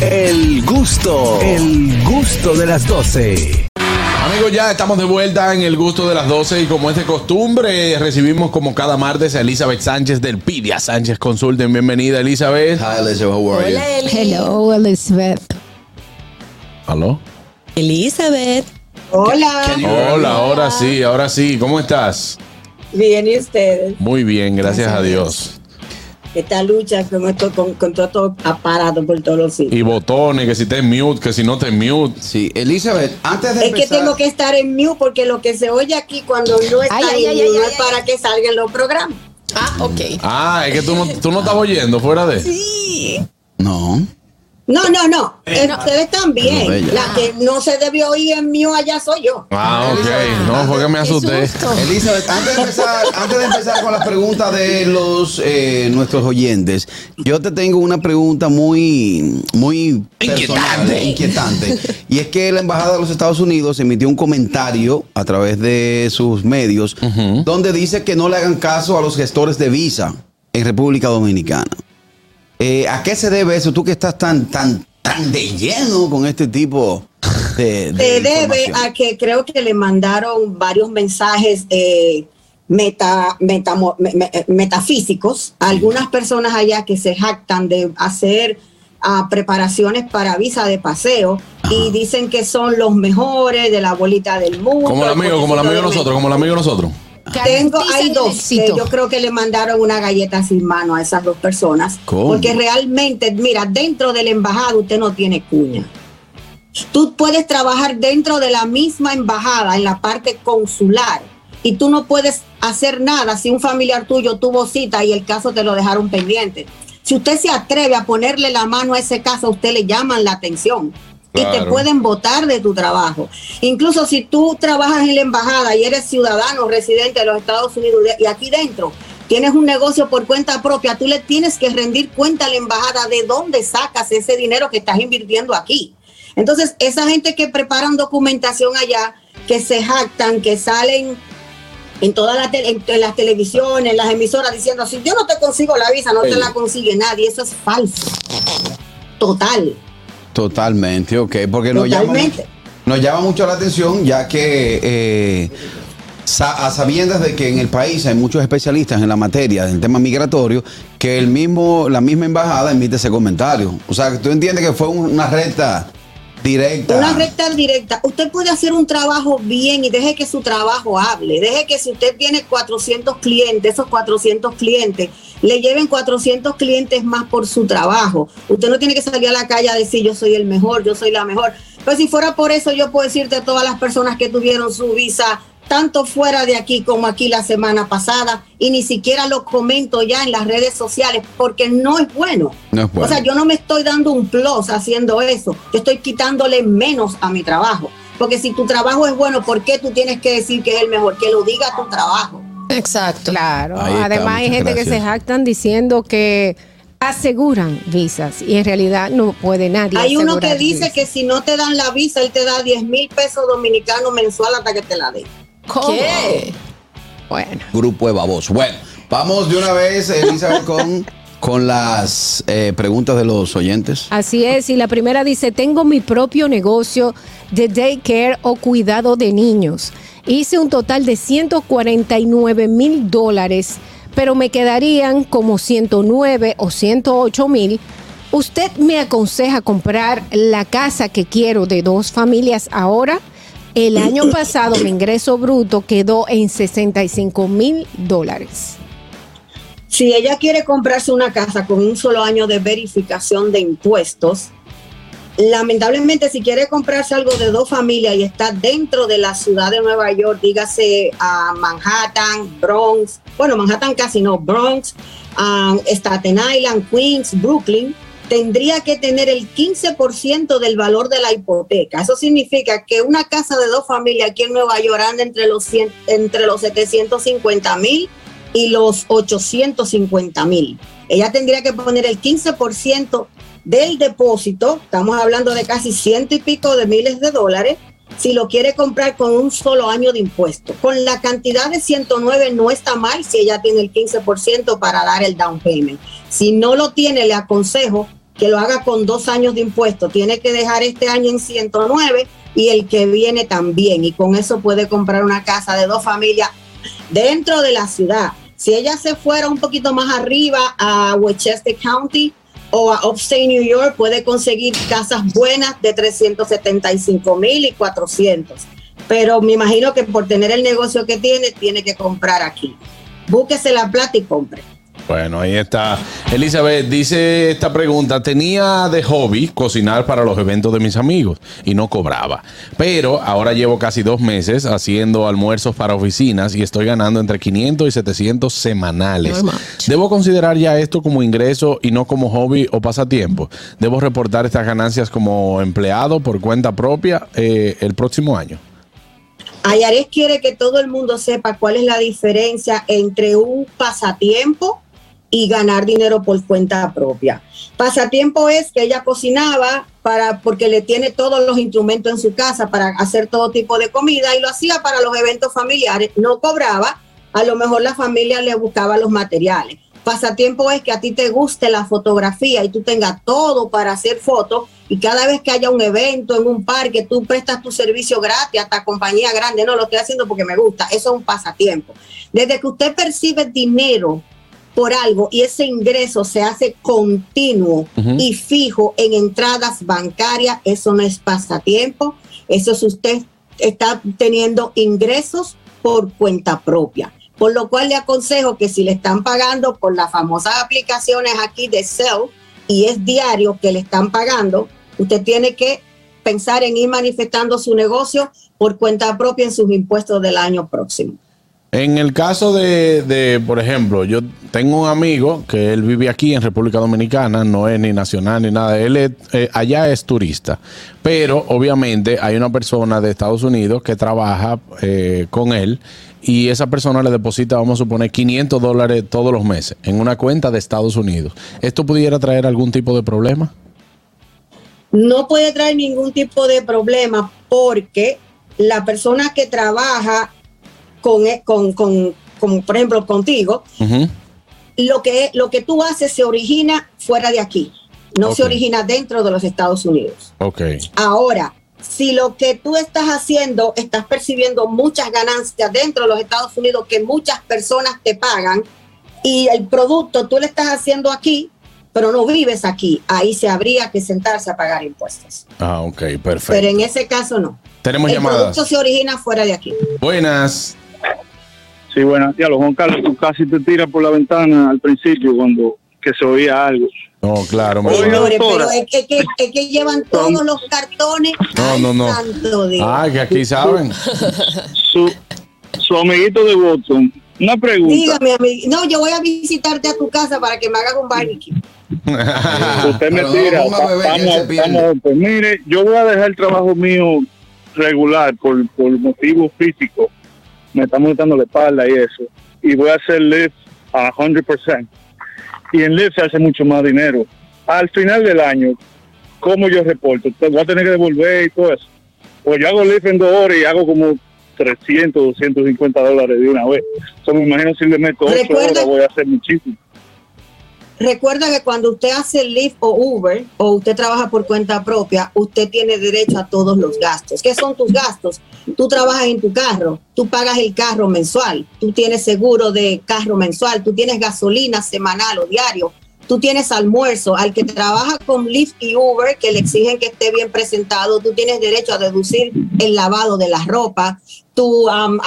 El gusto, el gusto de las 12. Amigos, ya estamos de vuelta en el gusto de las 12 y como es de costumbre, recibimos como cada martes a Elizabeth Sánchez del Pidia Sánchez Consulten. Bienvenida, Elizabeth. Hi, Elizabeth. How are you? Hola, Eli. Hello, Elizabeth. ¿Aló? Elizabeth. Hola, Hola, ahora sí, ahora sí. ¿Cómo estás? bien y ustedes. Muy bien, gracias a Dios. Esta lucha con, esto, con, con todo estos aparatos por todos los sitios. Y botones, que si te mute, que si no te mute. Sí, Elizabeth, antes de Es que tengo que estar en mute porque lo que se oye aquí cuando no está Ay, ay, en ay, mute ay, no ay, es para que salgan los programas. Ah, ok. Ah, es que tú no, tú no estás oyendo fuera de. Sí. No. No, no, no. Eh, Ustedes también. No. La que no se debió oír en mute allá soy yo. Ah, ok. No, fue que me asusté. Elizabeth, antes de empezar, antes de empezar con las preguntas de los eh, nuestros oyentes, yo te tengo una pregunta muy, muy personal, Inquietante. inquietante. Y es que la embajada de los Estados Unidos emitió un comentario a través de sus medios donde dice que no le hagan caso a los gestores de visa en República Dominicana. Eh, ¿A qué se debe eso? Tú que estás tan, tan, tan de lleno con este tipo de, de Se debe a que creo que le mandaron varios mensajes eh, meta, metamo- me- me- eh, metafísicos a algunas personas allá que se jactan de hacer ah, preparaciones para visa de paseo y dicen que son los mejores de la bolita del mundo. Como el amigo, como el amigo de nosotros, como el amigo de nosotros. Tengo, hay dos que yo creo que le mandaron una galleta sin mano a esas dos personas. ¿Cómo? Porque realmente, mira, dentro de la embajada usted no tiene cuña. Tú puedes trabajar dentro de la misma embajada en la parte consular y tú no puedes hacer nada si un familiar tuyo tuvo cita y el caso te lo dejaron pendiente. Si usted se atreve a ponerle la mano a ese caso, a usted le llaman la atención y te pueden votar de tu trabajo. Incluso si tú trabajas en la embajada y eres ciudadano residente de los Estados Unidos y aquí dentro tienes un negocio por cuenta propia, tú le tienes que rendir cuenta a la embajada de dónde sacas ese dinero que estás invirtiendo aquí. Entonces, esa gente que preparan documentación allá, que se jactan, que salen en todas las en, en las televisiones, en las emisoras diciendo, si yo no te consigo la visa, no te la consigue nadie, eso es falso. Total. Totalmente, ok, porque nos llama, nos llama mucho la atención ya que eh, a sabiendas de que en el país hay muchos especialistas en la materia del tema migratorio, que el mismo, la misma embajada emite ese comentario. O sea, que tú entiendes que fue un- una recta directa. Una recta directa. Usted puede hacer un trabajo bien y deje que su trabajo hable. Deje que si usted tiene 400 clientes, esos 400 clientes, le lleven 400 clientes más por su trabajo. Usted no tiene que salir a la calle a decir yo soy el mejor, yo soy la mejor. Pues si fuera por eso, yo puedo decirte a todas las personas que tuvieron su visa tanto fuera de aquí como aquí la semana pasada y ni siquiera lo comento ya en las redes sociales porque no es bueno. No es bueno. O sea, yo no me estoy dando un plus haciendo eso. Yo estoy quitándole menos a mi trabajo. Porque si tu trabajo es bueno, ¿por qué tú tienes que decir que es el mejor? Que lo diga tu trabajo. Exacto. Claro. Ahí está, Además, hay gente que se jactan diciendo que aseguran visas y en realidad no puede nadie. Hay uno que dice visas. que si no te dan la visa, él te da 10 mil pesos dominicanos mensual hasta que te la dé. ¿Cómo? ¿Qué? Bueno. Grupo de babos. Bueno, vamos de una vez, Elizabeth, con, con las eh, preguntas de los oyentes. Así es, y la primera dice, tengo mi propio negocio de daycare o cuidado de niños. Hice un total de 149 mil dólares, pero me quedarían como 109 o 108 mil. ¿Usted me aconseja comprar la casa que quiero de dos familias ahora? El año pasado mi ingreso bruto quedó en 65 mil dólares. Si ella quiere comprarse una casa con un solo año de verificación de impuestos, lamentablemente si quiere comprarse algo de dos familias y está dentro de la ciudad de Nueva York, dígase a Manhattan, Bronx, bueno, Manhattan casi no, Bronx, um, Staten Island, Queens, Brooklyn, tendría que tener el 15% del valor de la hipoteca. Eso significa que una casa de dos familias aquí en Nueva York anda entre los, 100 entre los 750 mil y los 850 mil. Ella tendría que poner el 15% del depósito, estamos hablando de casi ciento y pico de miles de dólares, si lo quiere comprar con un solo año de impuesto. Con la cantidad de 109 no está mal si ella tiene el 15% para dar el down payment. Si no lo tiene, le aconsejo que lo haga con dos años de impuesto. Tiene que dejar este año en 109 y el que viene también. Y con eso puede comprar una casa de dos familias dentro de la ciudad. Si ella se fuera un poquito más arriba a Westchester County o a Upstate New York, puede conseguir casas buenas de 375 mil y 400. Pero me imagino que por tener el negocio que tiene, tiene que comprar aquí. Búsquese la plata y compre. Bueno, ahí está. Elizabeth dice esta pregunta. Tenía de hobby cocinar para los eventos de mis amigos y no cobraba. Pero ahora llevo casi dos meses haciendo almuerzos para oficinas y estoy ganando entre 500 y 700 semanales. ¿Debo considerar ya esto como ingreso y no como hobby o pasatiempo? ¿Debo reportar estas ganancias como empleado por cuenta propia eh, el próximo año? Ayares quiere que todo el mundo sepa cuál es la diferencia entre un pasatiempo y ganar dinero por cuenta propia. Pasatiempo es que ella cocinaba para porque le tiene todos los instrumentos en su casa para hacer todo tipo de comida y lo hacía para los eventos familiares, no cobraba, a lo mejor la familia le buscaba los materiales. Pasatiempo es que a ti te guste la fotografía y tú tengas todo para hacer fotos y cada vez que haya un evento en un parque, tú prestas tu servicio gratis hasta compañía grande. No, lo estoy haciendo porque me gusta. Eso es un pasatiempo. Desde que usted percibe dinero por algo y ese ingreso se hace continuo y fijo en entradas bancarias, eso no es pasatiempo. Eso es usted está teniendo ingresos por cuenta propia. Por lo cual le aconsejo que si le están pagando por las famosas aplicaciones aquí de Cell y es diario que le están pagando, usted tiene que pensar en ir manifestando su negocio por cuenta propia en sus impuestos del año próximo. En el caso de, por ejemplo, yo tengo un amigo que él vive aquí en República Dominicana, no es ni nacional ni nada, él eh, allá es turista, pero obviamente hay una persona de Estados Unidos que trabaja eh, con él y esa persona le deposita, vamos a suponer, 500 dólares todos los meses en una cuenta de Estados Unidos. ¿Esto pudiera traer algún tipo de problema? no puede traer ningún tipo de problema porque la persona que trabaja con, e, con, con, con, por ejemplo, contigo, lo que, lo que tú haces se origina fuera de aquí, no se origina dentro de los Estados Unidos. Ok. Ahora, si lo que tú estás haciendo, estás percibiendo muchas ganancias dentro de los Estados Unidos que muchas personas te pagan y el producto tú le estás haciendo aquí, pero no vives aquí, ahí se habría que sentarse a pagar impuestos. Ah, ok, Pero perfecto. en ese caso no. Tenemos el llamadas. producto se origina fuera de aquí. Buenas. Sí, buenas días, Juan Carlos. Tú casi te tiras por la ventana al principio cuando que se oía algo. No, claro. doctora. pero es que, que- es que llevan todos los cartones. No, no, no. Ah, que aquí saben. Su, su amiguito de Boston. Una pregunta. Dígame, amigo. No, yo voy a visitarte a tu casa para que me hagas un barbecue. Usted me tira. Vamos, vamos, pues mire, yo voy a dejar el trabajo mío regular por, por motivos físicos. Me está molestando la espalda y eso. Y voy a hacer lift a 100%. Y en lift se hace mucho más dinero. Al final del año, ¿cómo yo reporto? Voy a tener que devolver y todo eso. Pues yo hago lift en dos horas y hago como 300, 250 dólares de una vez. So, me imagino si le meto 8 Recuerda- horas voy a hacer muchísimo. Recuerda que cuando usted hace Lyft o Uber o usted trabaja por cuenta propia, usted tiene derecho a todos los gastos. ¿Qué son tus gastos? Tú trabajas en tu carro, tú pagas el carro mensual, tú tienes seguro de carro mensual, tú tienes gasolina semanal o diario, tú tienes almuerzo. Al que trabaja con Lyft y Uber, que le exigen que esté bien presentado, tú tienes derecho a deducir el lavado de la ropa, tú am,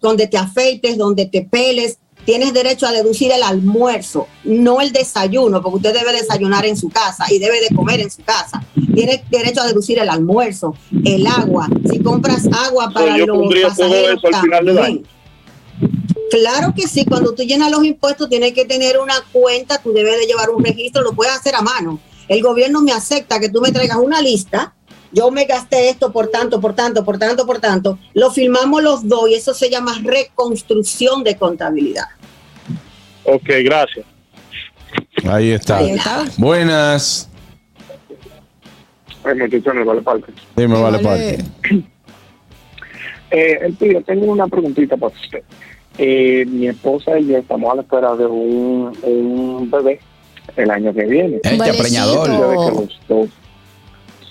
donde te afeites, donde te peles, tienes derecho a deducir el almuerzo, no el desayuno, porque usted debe desayunar en su casa y debe de comer en su casa. Tiene derecho a deducir el almuerzo, el agua. Si compras agua para yo los todo pasajeros eso al final del también. Claro que sí, cuando tú llenas los impuestos tienes que tener una cuenta, tú debes de llevar un registro, lo puedes hacer a mano. El gobierno me acepta que tú me traigas una lista, yo me gasté esto por tanto, por tanto, por tanto, por tanto, lo firmamos los dos y eso se llama reconstrucción de contabilidad. Ok, gracias. Ahí está. Ahí está. Buenas. Ay, muchachones, vale parte. Dime, vale, Vale. Eh, el tío, tengo una preguntita para usted. Eh, mi esposa y yo estamos a la espera de un, un bebé el año que viene. Este preñador.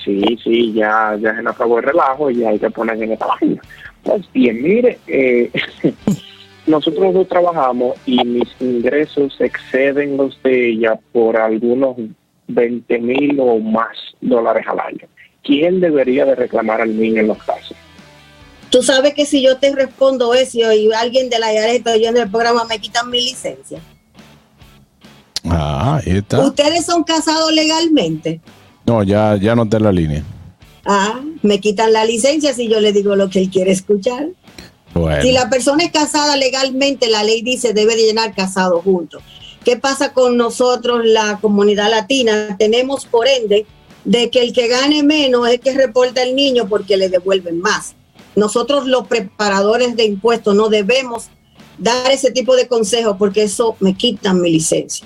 Sí, sí, ya, ya se nos acabó el relajo y ya hay que poner en esta vaina. Pues bien, mire, eh, nosotros dos trabajamos y mis ingresos exceden los de ella por algunos 20 mil o más dólares al año. ¿Quién debería de reclamar al niño en los casos? Tú sabes que si yo te respondo eso y alguien de la IARES está oyendo el programa, me quitan mi licencia. Ah, ahí está. ¿Ustedes son casados legalmente? No, ya, ya no está en la línea. Ah, me quitan la licencia si yo le digo lo que él quiere escuchar. Bueno. Si la persona es casada legalmente, la ley dice debe de llenar casado juntos. ¿Qué pasa con nosotros, la comunidad latina? Tenemos por ende de que el que gane menos es el que reporta el niño porque le devuelven más. Nosotros los preparadores de impuestos no debemos dar ese tipo de consejos porque eso me quitan mi licencia.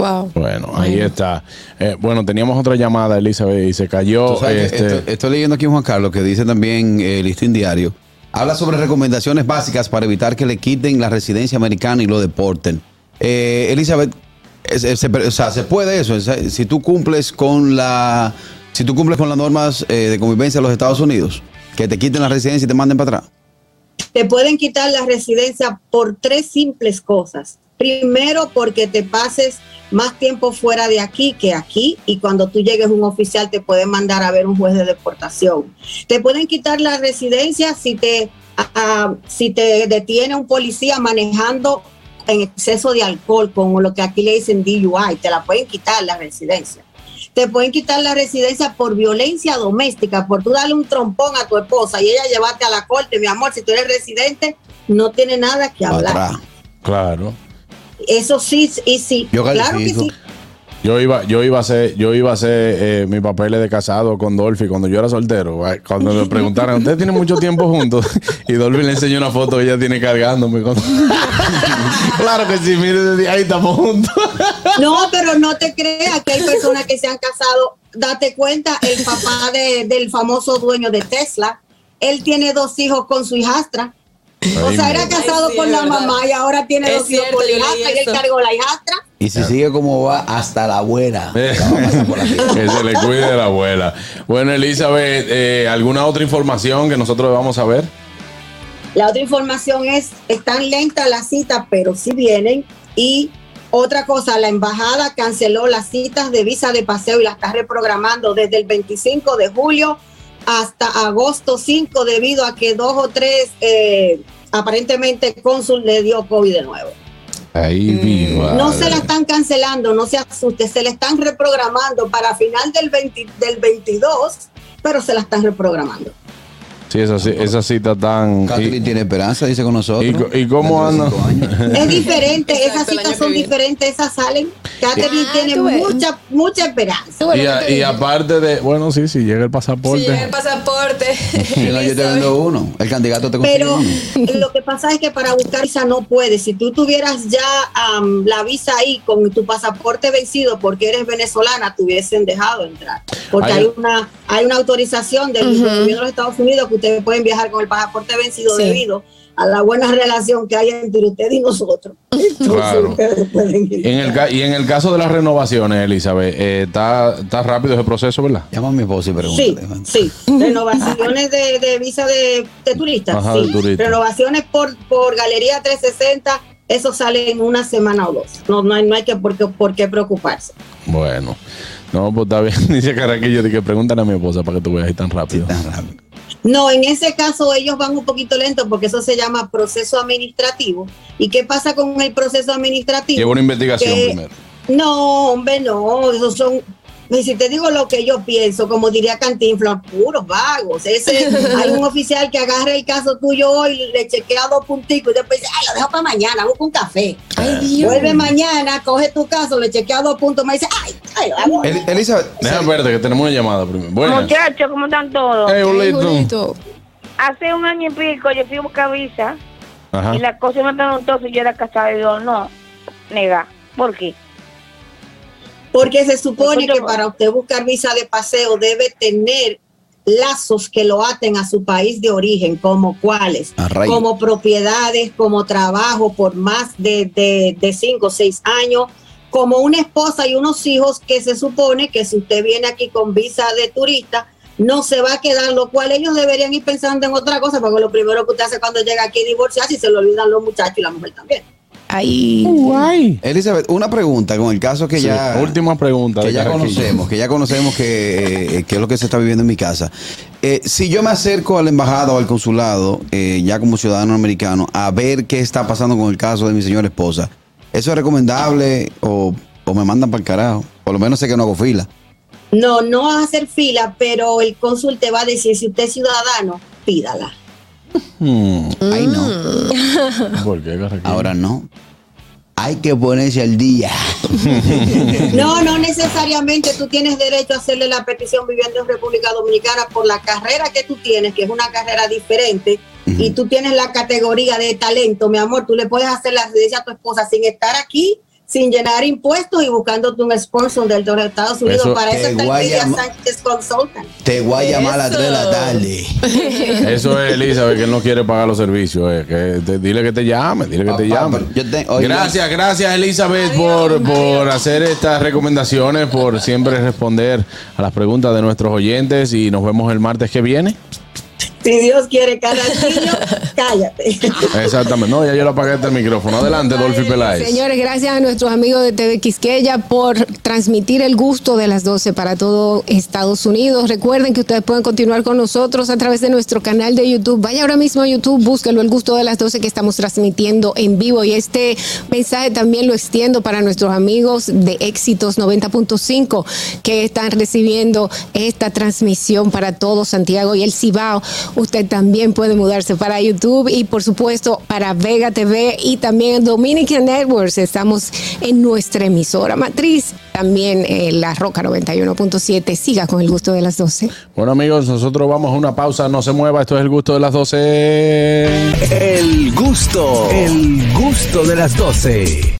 Wow. Bueno, ahí está. Eh, bueno, teníamos otra llamada, Elizabeth, y se cayó. Este, esto- estoy leyendo aquí a Juan Carlos que dice también el listín diario. Habla sobre recomendaciones básicas para evitar que le quiten la residencia americana y lo deporten. Eh, Elizabeth, es- es- se, o sea, se puede eso. Si tú cumples con la, si tú cumples con las normas eh, de convivencia de los Estados Unidos, que te quiten la residencia y te manden para atrás. te pueden quitar la residencia por tres simples cosas. Primero, porque te pases más tiempo fuera de aquí que aquí y cuando tú llegues un oficial te puede mandar a ver un juez de deportación. Te pueden quitar la residencia si te, ah, si te detiene un policía manejando en exceso de alcohol, con lo que aquí le dicen DUI, te la pueden quitar la residencia. Te pueden quitar la residencia por violencia doméstica, por tú darle un trompón a tu esposa y ella llevarte a la corte, mi amor, si tú eres residente, no tiene nada que hablar. Claro. Eso sí, y sí, Yo claro que sí. Yo iba, yo iba a hacer, yo iba a hacer eh, mis papeles de casado con Dolphy cuando yo era soltero. Ay, Cuando me preguntaran, ¿ustedes tienen mucho tiempo juntos? Y Dolphy le enseñó una foto que ella tiene cargándome. cuando- claro que sí, mire, ahí estamos juntos. No, pero no te creas que hay personas que se han casado. Date cuenta, el papá de- del famoso dueño de Tesla, él tiene dos hijos con su hijastra. O sea, era casado Ay, sí, con la verdad. mamá y ahora tiene Es dos hijos con la hijastra y él cargó la hijastra. Y si sigue como va, hasta la abuela. Que se le cuide la abuela. Bueno, Elizabeth, eh, ¿alguna otra información que nosotros vamos a ver? La otra información es, están lentas las citas, pero sí vienen. Y otra cosa, la embajada canceló las citas de visa de paseo y las está reprogramando desde el 25 de julio hasta agosto 5 debido a que dos o tres, eh, aparentemente, cónsul le dio COVID de nuevo. Ahí viva. No se la están cancelando, no se asuste, se la están reprogramando para final del, 20 del 22, pero se la están reprogramando. Sí, esa, esa cita tan. Kathleen tiene esperanza, dice con nosotros. ¿Y y cómo anda? Es diferente, esas citas son diferentes, esas salen. Catherine Ah, tiene mucha, mucha esperanza. Y, a- y aparte de. Bueno, sí, si llega el pasaporte. Sí, el pasaporte. No, yo te vendo uno. El candidato te consigue Pero uno. lo que pasa es que para buscar visa no puedes. Si tú tuvieras ya am, la visa ahí con tu pasaporte vencido porque eres venezolana, te hubiesen dejado entrar. Porque Hay- hay, una hay una autorización del gobierno de los Estados Unidos que ustedes pueden viajar con el pasaporte vencido Sí. debido a la buena relación que hay entre usted y nosotros. Entonces Claro. ustedes pueden ir. En el, ca- y en el caso de las renovaciones, Elizabeth, eh, está, rápido ese proceso, ¿verdad? Llama a mi esposa y Sí, pregúntale. sí. Renovaciones de, de visa de, de turistas. Ajá, sí. de turista. Renovaciones por, por Galería 360, eso sale en una semana o dos. No, no hay, no hay que por qué, por qué preocuparse. Bueno. No, pues está bien. Dice Caraquillo de que pregúntale a mi esposa para que tú veas ahí tan rápido. Tan rápido. No, en ese caso ellos van un poquito lentos porque eso se llama proceso administrativo. ¿Y qué pasa con el proceso administrativo? Lleva una investigación Que- primero. No, hombre, no, esos son. Y Si te digo lo que yo pienso, como diría Cantinflas, puros vagos. Ese, hay un oficial que agarra el caso tuyo hoy, le chequea dos punticos y después dice, ay, lo dejo para mañana, busca un café. Ay, Dios. Vuelve mañana, coge tu caso, le chequea dos puntos, me dice, ay, ay, hago. El- Elizabeth, Déjame verte que tenemos una llamada primero. Buenas. Muchachos, ¿cómo están todos? Hey. Hace un año y pico yo fui a buscar visa Ajá. y la cosa me preguntó si yo era casada y yo no, nega. ¿Por qué? Porque se supone que para usted buscar visa de paseo debe tener lazos que lo aten a su país de origen, como cuáles, Arraigo. como propiedades, como trabajo por más de, de, de cinco o seis años, como una esposa y unos hijos que se supone que si usted viene aquí con visa de turista, no se va a quedar, lo cual ellos deberían ir pensando en otra cosa, porque lo primero que usted hace cuando llega aquí es divorciarse y se le olvidan los muchachos y la mujer también. Ahí. Elizabeth, una pregunta con el caso que Sí, ya. última pregunta Que ya conocemos, que ya conocemos que, eh, que es lo que se está viviendo en mi casa. Eh, si yo me acerco a la embajada o al consulado, eh, ya como ciudadano americano, a ver qué está pasando con el caso de mi señora esposa, ¿eso es recomendable o, o me mandan para el carajo? Por lo menos sé que no hago fila. No, no vas a hacer fila, pero el cónsul te va a decir, si usted es ciudadano, pídala. Hmm, Ay, no. ¿Por qué, Carraquillo? Ahora no. Hay que ponerse al día. No, no necesariamente tú tienes derecho a hacerle la petición viviendo en República Dominicana por la carrera que tú tienes, que es una carrera diferente, y tú tienes la categoría de talento, mi amor, tú le puedes hacer la residencia a tu esposa sin estar aquí, sin llenar impuestos y buscándote un sponsor del de los Estados Unidos. Eso- Para eso está el Sánchez Consultant. Te voy a llamar a las Eso. 3 de la tarde. Eso es Elizabeth, que él no quiere pagar los servicios. eh, que te- dile que te llame, dile que te llame. pero yo te- oye, gracias, gracias Elizabeth por, por hacer estas recomendaciones, por siempre responder a las preguntas de nuestros oyentes y nos vemos el martes que viene. Si Dios quiere, Carraquillo, cállate. Exactamente. No, ya yo le apagué este micrófono. Adelante, Dolphy Peláez. Señores, gracias a nuestros amigos de TV Quisqueya por transmitir el gusto de las 12 para todo Estados Unidos. Recuerden que ustedes pueden continuar con nosotros a través de nuestro canal de YouTube. Vaya ahora mismo a YouTube, búsquelo el gusto de las 12 que estamos transmitiendo en vivo. Y este mensaje también lo extiendo para nuestros amigos de Éxitos 90.5 que están recibiendo esta transmisión para todo Santiago y el Cibao. Usted también puede mudarse para YouTube y por supuesto para Vega TV y también Dominican Networks. Estamos en nuestra emisora matriz, también eh, La Roca 91.7. Siga con el gusto de las 12. Bueno, amigos, nosotros vamos a una pausa. No se mueva. Esto es el gusto de las 12. El gusto, el gusto de las 12.